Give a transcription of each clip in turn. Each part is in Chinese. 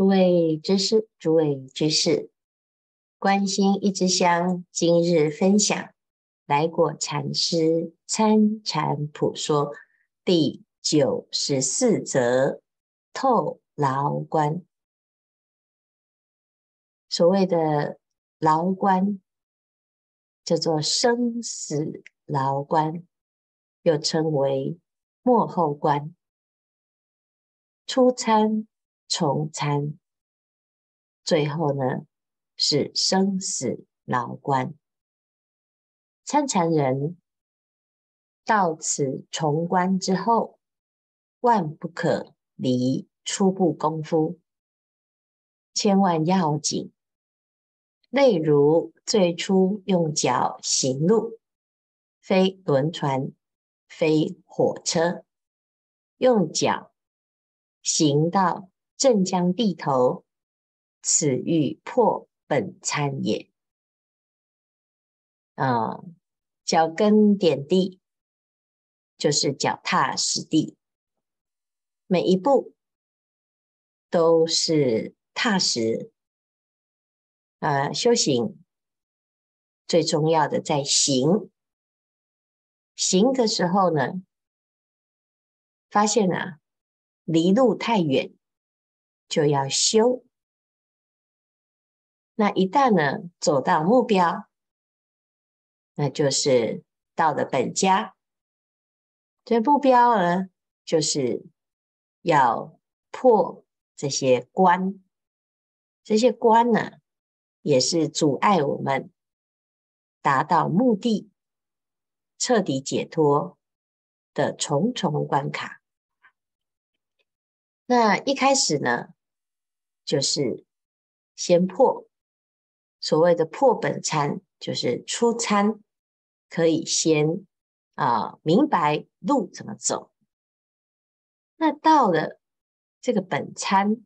诸位居士，诸位居士，观心一支香，今日分享来果禅师参禅普说第九十四则透牢关。所谓的牢关，叫做生死牢关，又称为末后关。初参。重参，最后呢是生死牢关。参禅人到此重关之后，万不可离初步功夫，千万要紧。例如最初用脚行路，非轮船，非火车，用脚行到。镇江地头，此欲破本参也。啊，脚跟点地，就是脚踏实地，每一步都是踏实。啊，修行最重要的在行，行的时候呢，发现啊，离路太远。就要修，那一旦呢走到目标，那就是到了本家。这目标呢，就是要破这些关，这些关呢，也是阻碍我们达到目的、彻底解脱的重重关卡。那一开始呢，就是先破，所谓的破本参，就是初参，可以先啊明白路怎么走。那到了这个本参，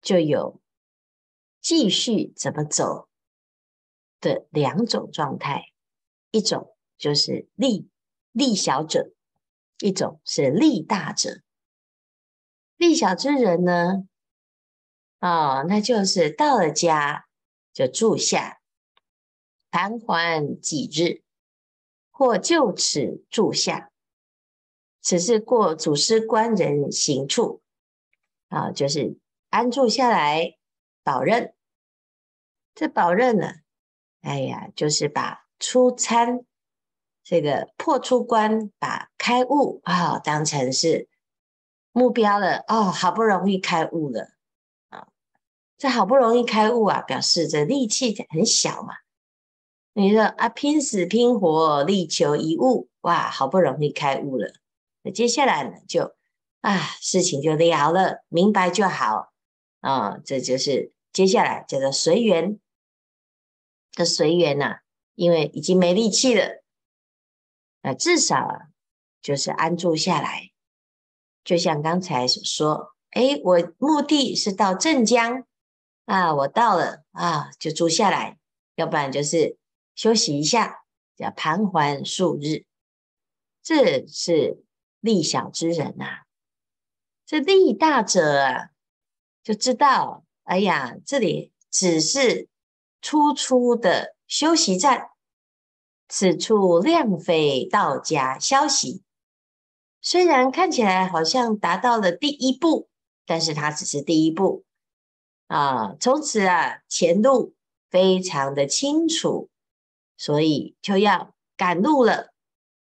就有继续怎么走的两种状态，一种就是力力小者，一种是力大者。力小之人呢？哦，那就是到了家就住下，盘桓几日，或就此住下。此是过祖师观人行处啊、就是安住下来，保任。这保任呢，哎呀，就是把出参这个破出关，把开悟啊、当成是目标了。哦，好不容易开悟了。这好不容易开悟啊，表示这力气很小嘛。你说啊，拼死拼活力求一悟，哇，好不容易开悟了。那接下来呢，就啊，事情就了了，明白就好啊。这就是接下来叫做随缘。这随缘呐，因为已经没力气了，那至少啊，就是安住下来。就像刚才所说，哎，我目的是到镇江。啊，我到了啊，就住下来，要不然就是休息一下，叫盘桓数日。这是力小之人呐、啊，这力大者啊，就知道，哎呀，这里只是初初的休息站，此处量非到家消息。虽然看起来好像达到了第一步，但是它只是第一步。啊，从此啊，前路非常的清楚，所以就要赶路了。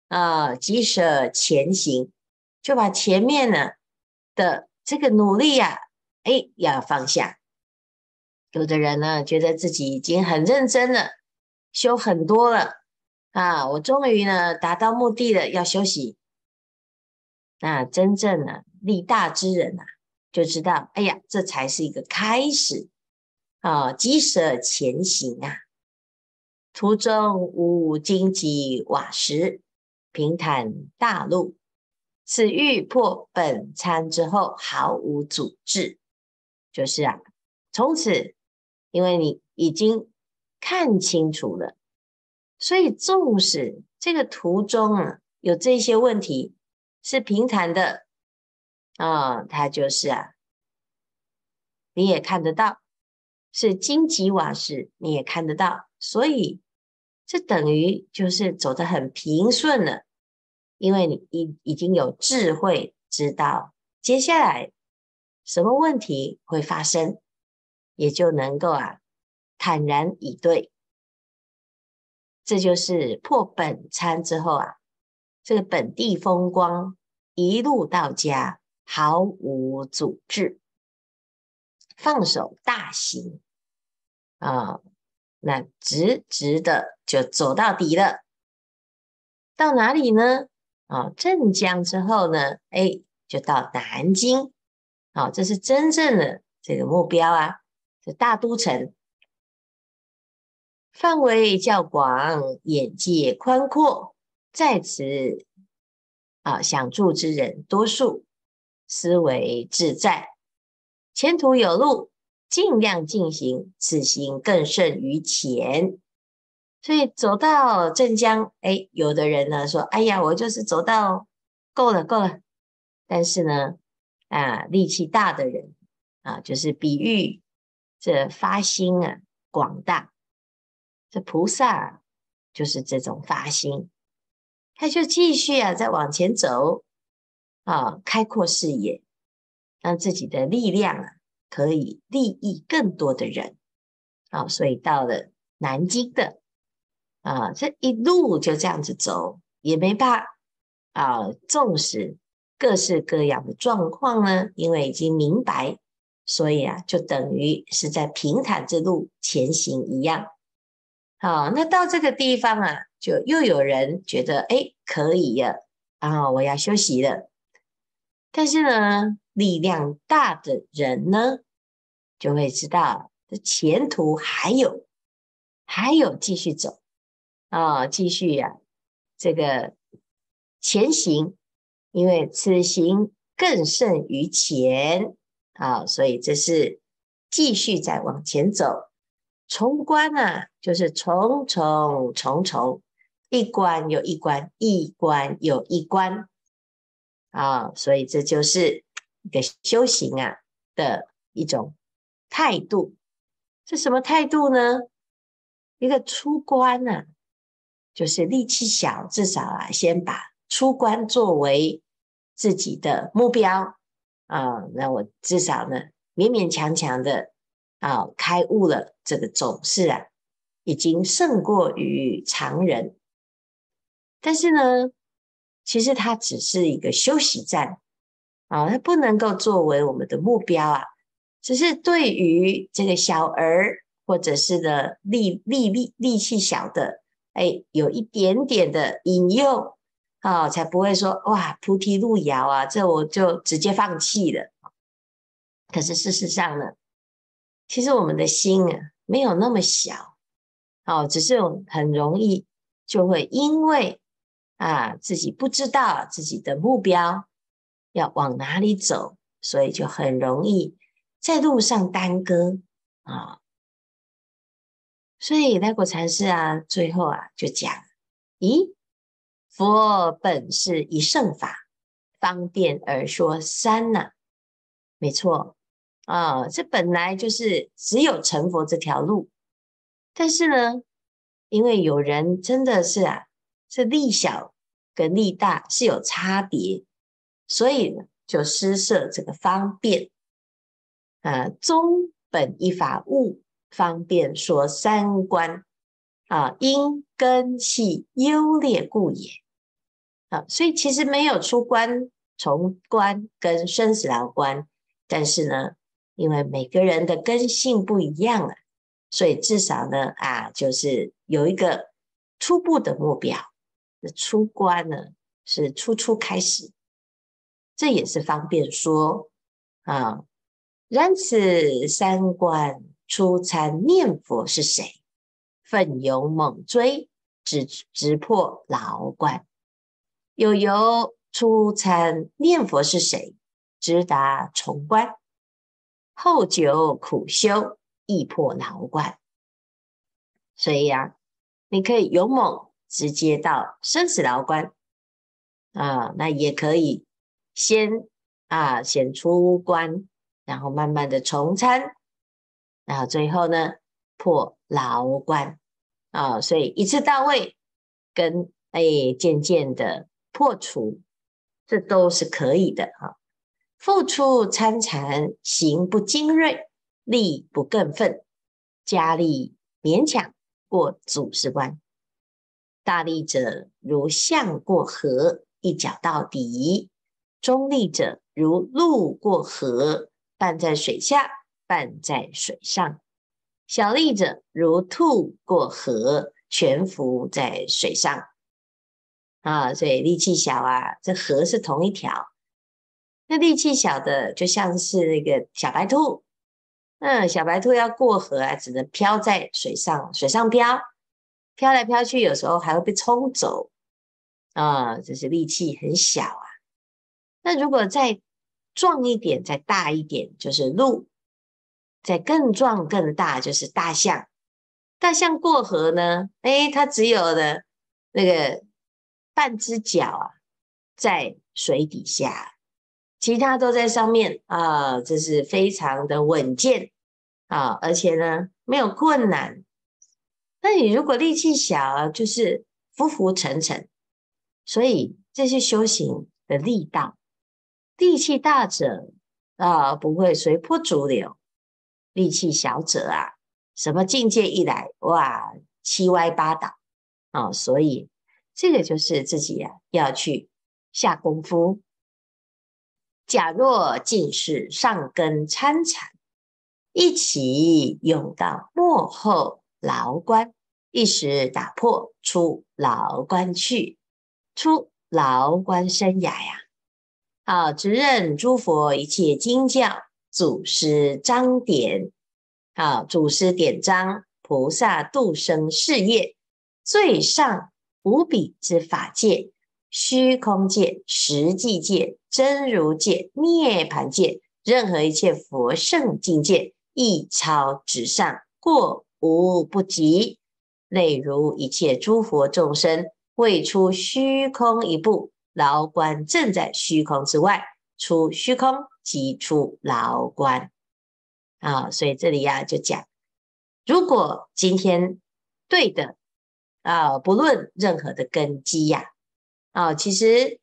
啊，即舍前行，就把前面呢的这个努力呀、啊，哎，要放下。有的人呢，觉得自己已经很认真了，修很多了啊，我终于呢达到目的了，要休息。那真正呢，力大之人啊。就知道，哎呀，这才是一个开始啊！即舍前行啊，途中无荆棘瓦石，平坦大路，此欲破本参之后，毫无阻滞。就是啊，从此，因为你已经看清楚了，所以纵使这个途中啊有这些问题，是平坦的。啊、哦，他就是啊，你也看得到；是荆棘瓦石，你也看得到。所以这等于就是走得很平顺了，因为你已已经有智慧，知道接下来什么问题会发生，也就能够啊坦然以对。这就是破本参之后啊，这个本地风光一路到家，毫无阻滞，放手大行啊，那直直的就走到底了。到哪里呢？啊，镇江之后呢？哎，就到南京。啊，这是真正的这个目标啊，这大都城。范围较广，眼界宽阔，在此啊，想住之人多数，思维自在，前途有路，尽量进行，此行更胜于前。所以走到镇江，哎，有的人呢说：“哎呀，我就是走到够了，够了。”但是呢，啊，力气大的人啊，就是比喻这发心啊广大。这菩萨就是这种发心，他就继续啊，再往前走啊，开阔视野，让自己的力量啊，可以利益更多的人啊。所以到了南京的啊，这一路就这样子走，也没怕啊。纵使各式各样的状况呢，因为已经明白，所以啊，就等于是在平坦之路前行一样。好，那到这个地方啊，就又有人觉得，哎，可以了啊，我要休息了。但是呢，力量大的人呢，就会知道这前途还有，还有继续走啊，继续呀、啊，这个前行，因为此行更胜于前啊，所以这是继续再往前走。重关啊，就是重重重重，一关又一关，一关又一关啊，所以这就是一个修行啊的一种态度。是什么态度呢？一个出关啊，就是力气小，至少啊，先把出关作为自己的目标啊，那我至少呢，勉勉强强的。啊，开悟了，这个总是啊，已经胜过于常人。但是呢，其实它只是一个休息站啊，它不能够作为我们的目标啊。只是对于这个小儿或者是的力力力力气小的，哎，有一点点的引诱啊，才不会说哇，菩提路遥啊，这我就直接放弃了。可是事实上呢？其实我们的心啊，没有那么小，哦，只是很容易就会因为啊自己不知道自己的目标要往哪里走，所以就很容易在路上耽搁啊。所以来果禅师啊，最后啊就讲：咦，佛本是一乘法，方便而说三呐，没错。啊，这本来就是只有成佛这条路，但是呢，因为有人真的是啊，是力小跟力大是有差别，所以呢，就施设这个方便。啊，宗本一法物，方便说三观。啊，因根系优劣故也。啊，所以其实没有出关、重关跟生死牢关，但是呢。因为每个人的根性不一样啊，所以至少呢啊，就是有一个初步的目标。的出关呢是初初开始，这也是方便说啊。然此三关初参念佛是谁？奋勇猛追，直直破牢关。又由初参念佛是谁？直达重关。后久苦修，亦破牢关。所以、啊，你可以勇猛直接到生死牢关啊，那也可以先啊先出关然后慢慢的重参，然后最后呢破牢关啊，所以一次到位，跟哎渐渐的破除，这都是可以的哈。复出参禅，行不精锐，力不更奋，加力勉强过祖师关。大力者如象过河，一脚到底；中力者如鹿过河，半在水下，半在水上；小力者如兔过河，全浮在水上。啊，所以力气小啊，这河是同一条。那力气小的，就像是那个小白兔。嗯，小白兔要过河啊，只能漂在水上，水上漂。飘来飘去，有时候还会被冲走啊！就是力气很小啊。那如果再壮一点，再大一点，就是鹿；再更壮更大，就是大象。大象过河呢，诶，它只有的那个半只脚啊，在水底下，其他都在上面啊，这是非常的稳健啊，而且呢，没有困难。那你如果力气小啊，就是浮浮沉沉，所以这是修行的力道，力气大者啊，不会随波逐流；力气小者啊，什么境界一来，哇，七歪八倒啊！所以这个就是自己呀、啊，要去下功夫。假若尽是上根参禅，一起涌到幕后。牢关一时打破，出牢关去，出牢关生涯呀！好，直认诸佛一切经教，祖师章典，好，祖师典章，菩萨度生事业，最上无比之法界，虚空界、实际界、真如界、涅槃界，任何一切佛圣境界，一超直上过。无不及，例如一切诸佛众生，未出虚空一步，牢关正在虚空之外，出虚空即出牢关。啊，所以这里呀、啊、就讲，如果今天对的啊，不论任何的根基呀，啊，其实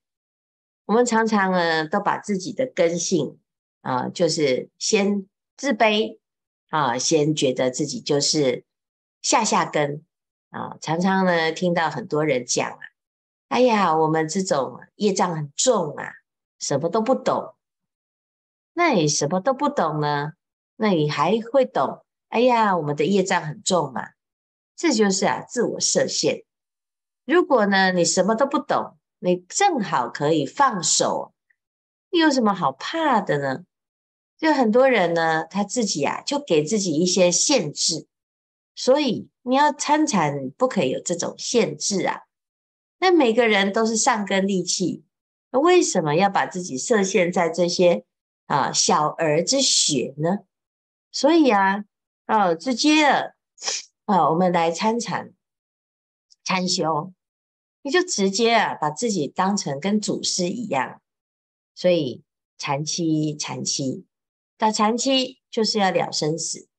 我们常常呢都把自己的根性啊，就是先自卑。啊，先觉得自己就是下下根啊，常常呢听到很多人讲啊，哎呀，我们这种业障很重啊，什么都不懂。那你什么都不懂呢？那你还会懂？哎呀，我们的业障很重嘛，这就是啊自我设限。如果呢你什么都不懂，你正好可以放手，你有什么好怕的呢？就很多人呢，他自己啊，就给自己一些限制，所以你要参禅，不可以有这种限制啊。那每个人都是上根利器，那为什么要把自己设限在这些啊小儿之学呢？所以啊，哦，直接啊，我们来参禅、参修，你就直接啊，把自己当成跟祖师一样，所以禅七，禅七。打禅七就是要了生死，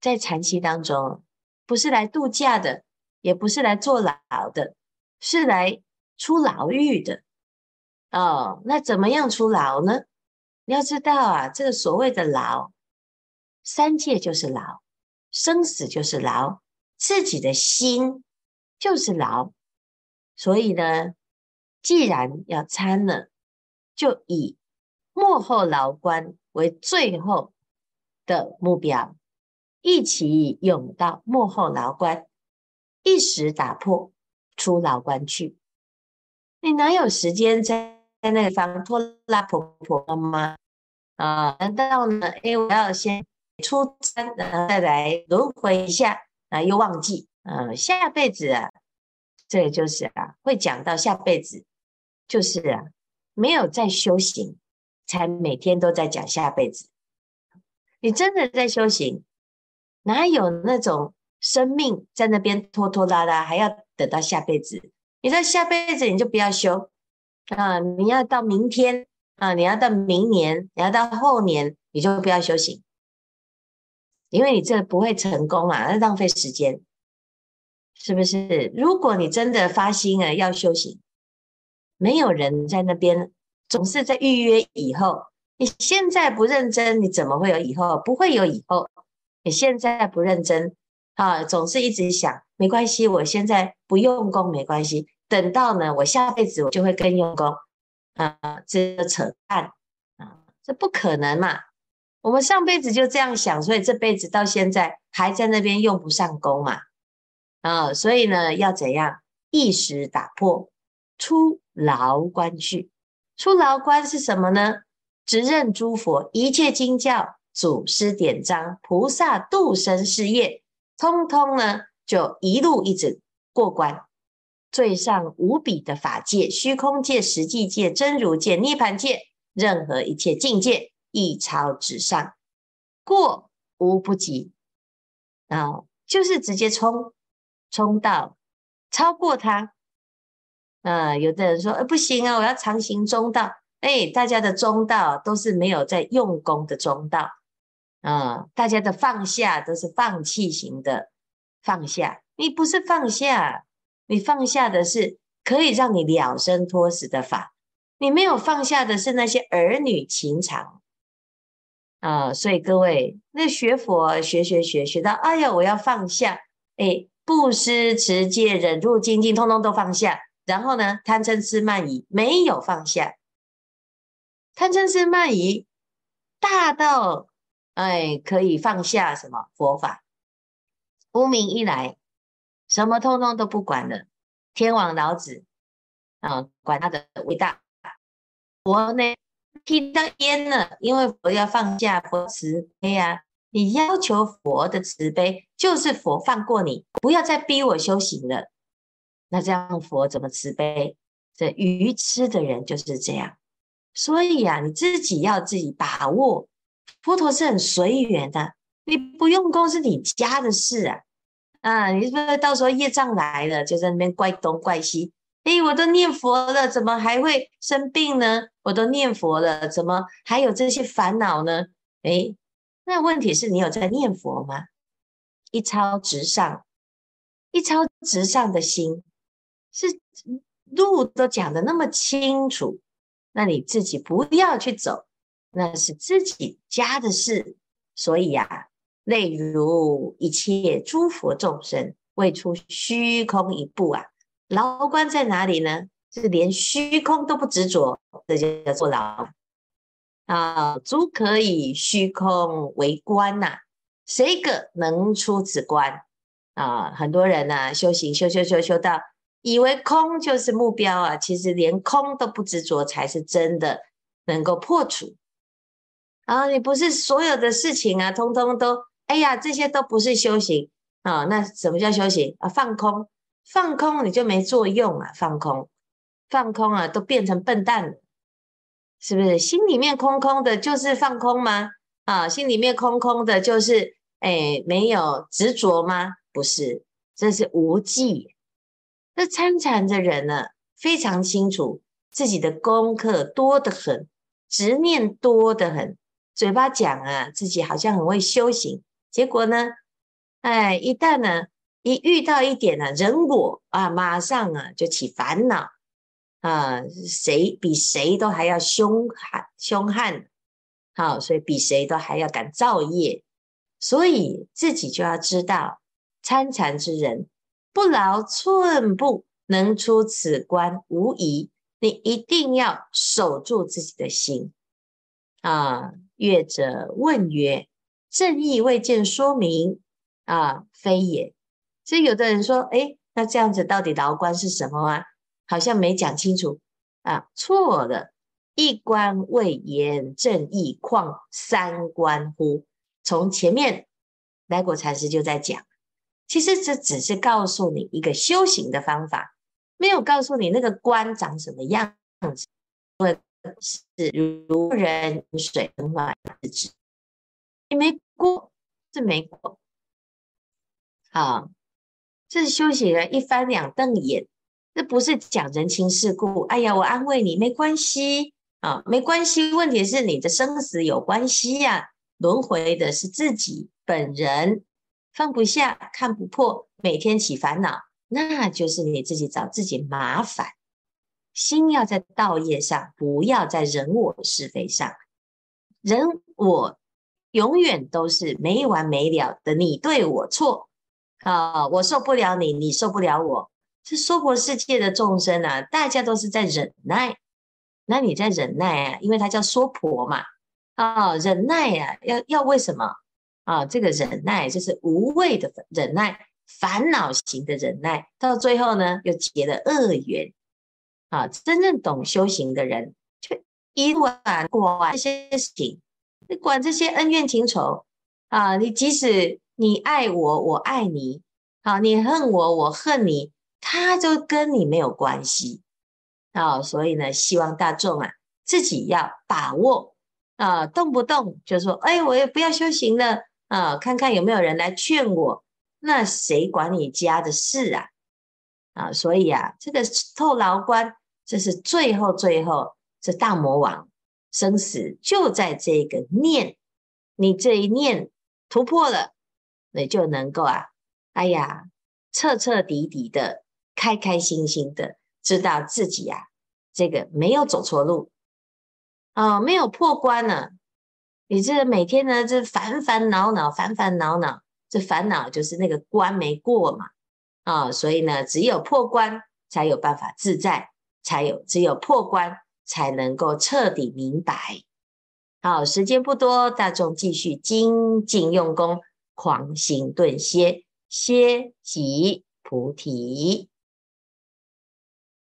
在禅七当中，不是来度假的，也不是来坐牢的，是来出牢狱的。哦，那怎么样出牢呢？你要知道啊，这个所谓的牢，三界就是牢，生死就是牢，自己的心就是牢。所以呢，既然要参了，就以幕后牢关。为最后的目标，一起涌到幕后牢关，一时打破，出牢关去。你哪有时间在在那个地方拖拉婆婆吗？啊，难道呢？哎，我要先出山，然后再来轮回一下啊，又忘记。嗯、啊，下辈子啊，这个就是啊，会讲到下辈子，就是啊，没有再修行。才每天都在讲下辈子，你真的在修行，哪有那种生命在那边拖拖拉拉，还要等到下辈子？你在下辈子你就不要修啊！你要到明天啊！你要到明年，你要到后年，你就不要修行，因为你这不会成功啊，那浪费时间，是不是？如果你真的发心啊要修行，没有人在那边，总是在预约以后。你现在不认真，你怎么会有以后？不会有以后。你现在不认真啊，总是一直想没关系，我现在不用功没关系，等到呢，我下辈子我就会更用功啊，这个扯淡啊，这不可能嘛。我们上辈子就这样想，所以这辈子到现在还在那边用不上功嘛啊，所以呢，要怎样？一时打破，出牢关去。出牢关是什么呢？直认诸佛一切经教、祖师典章、菩萨度生事业，通通呢就一路一直过关。最上无比的法界、虚空界、实际界、真如界、涅槃界，任何一切境界，一超直上，过无不及。啊，就是直接冲，冲到超过它。啊，有的人说，呃，不行啊，我要常行中道。哎，大家的中道都是没有在用功的中道，啊，大家的放下都是放弃型的放下。你不是放下，你放下的是可以让你了生脱死的法，你没有放下的是那些儿女情长啊。所以各位，那学佛学学学学到，哎呀，我要放下，哎，布施持戒忍辱精进，通通都放下。然后呢，贪嗔痴慢疑没有放下。贪嗔痴慢疑大到，哎，可以放下什么佛法？无明一来，什么通通都不管了。天王老子啊，管他的伟大。佛呢，提到烟了，因为佛要放下，佛慈悲啊。你要求佛的慈悲，就是佛放过你，不要再逼我修行了。那这样佛怎么慈悲？这愚痴的人就是这样。所以啊，你自己要自己把握，佛陀是很随缘的，你不用功是你家的事啊，啊，你是不是到时候业障来了，就在那边怪东怪西？诶，我都念佛了，怎么还会生病呢？我都念佛了，怎么还有这些烦恼呢？诶，那问题是你有在念佛吗？一超直上，一超直上的心，是路都讲得那么清楚。那你自己不要去走，那是自己家的事。所以呀，例如一切诸佛众生未出虚空一步啊，牢关在哪里呢？是连虚空都不执着，这就叫做牢啊，足可以虚空为关呐、啊。谁个能出此关啊？很多人呢、啊，修行修修修修到。以为空就是目标啊，其实连空都不执着才是真的能够破除啊！你不是所有的事情啊，通通都哎呀，这些都不是修行啊！那什么叫修行啊？放空，放空你就没作用啊！放空，放空啊，都变成笨蛋了，是不是？心里面空空的，就是放空吗？啊，心里面空空的，就是哎，没有执着吗？不是，这是无记。这参禅的人呢，非常清楚自己的功课多得很，执念多得很，嘴巴讲啊，自己好像很会修行，结果呢，哎，一旦呢，一遇到一点呢人我啊，马上啊就起烦恼啊，谁比谁都还要凶悍凶悍，好，所以比谁都还要敢造业，所以自己就要知道参禅之人。不劳寸步，能出此关无疑。你一定要守住自己的心啊！乐者问曰：“正义未见说明啊，非也。”所以有的人说：“诶，那这样子到底牢关是什么啊？好像没讲清楚啊。”错了，一关未言正义，况三关乎？从前面来果禅师就在讲。其实这只是告诉你一个修行的方法，没有告诉你那个关长什么样子，或是如人饮水，冷暖自知。你没过是没过，好，这是修行人一翻两瞪眼，这不是讲人情世故。哎呀，我安慰你没关系啊，没关系。问题是你的生死有关系呀、轮回的是自己本人，放不下，看不破，每天起烦恼，那就是你自己找自己麻烦。心要在道业上，不要在人我是非上。人我永远都是没完没了的，你对我错啊，我受不了你，你受不了我。这娑婆世界的众生啊，大家都是在忍耐。那你在忍耐啊？因为它叫娑婆嘛。啊，忍耐呀，要要为什么啊？这个忍耐就是无畏的忍耐，烦恼型的忍耐，到最后呢，又结了恶缘。啊，真正懂修行的人，就一管管这些事情，你管这些恩怨情仇啊，你即使你爱我，我爱你，好，你恨我，我恨你。他就跟你没有关系啊，所以呢，希望大众啊自己要把握啊，动不动就说，哎，我也不要修行了啊，看看有没有人来劝我，那谁管你家的事啊？啊，所以啊，这个透牢关，这是最后最后，这大魔王生死就在这个念，你这一念突破了，你就能够啊，哎呀，彻彻底底的。开开心心的知道自己呀、啊，这个没有走错路啊、没有破关呢。你这每天呢，这烦烦恼恼，烦烦恼恼，这烦恼就是那个关没过嘛啊、所以呢，只有破关才有办法自在，才有只有破关才能够彻底明白。好，时间不多，大众继续精进用功，狂行顿歇，歇即菩提。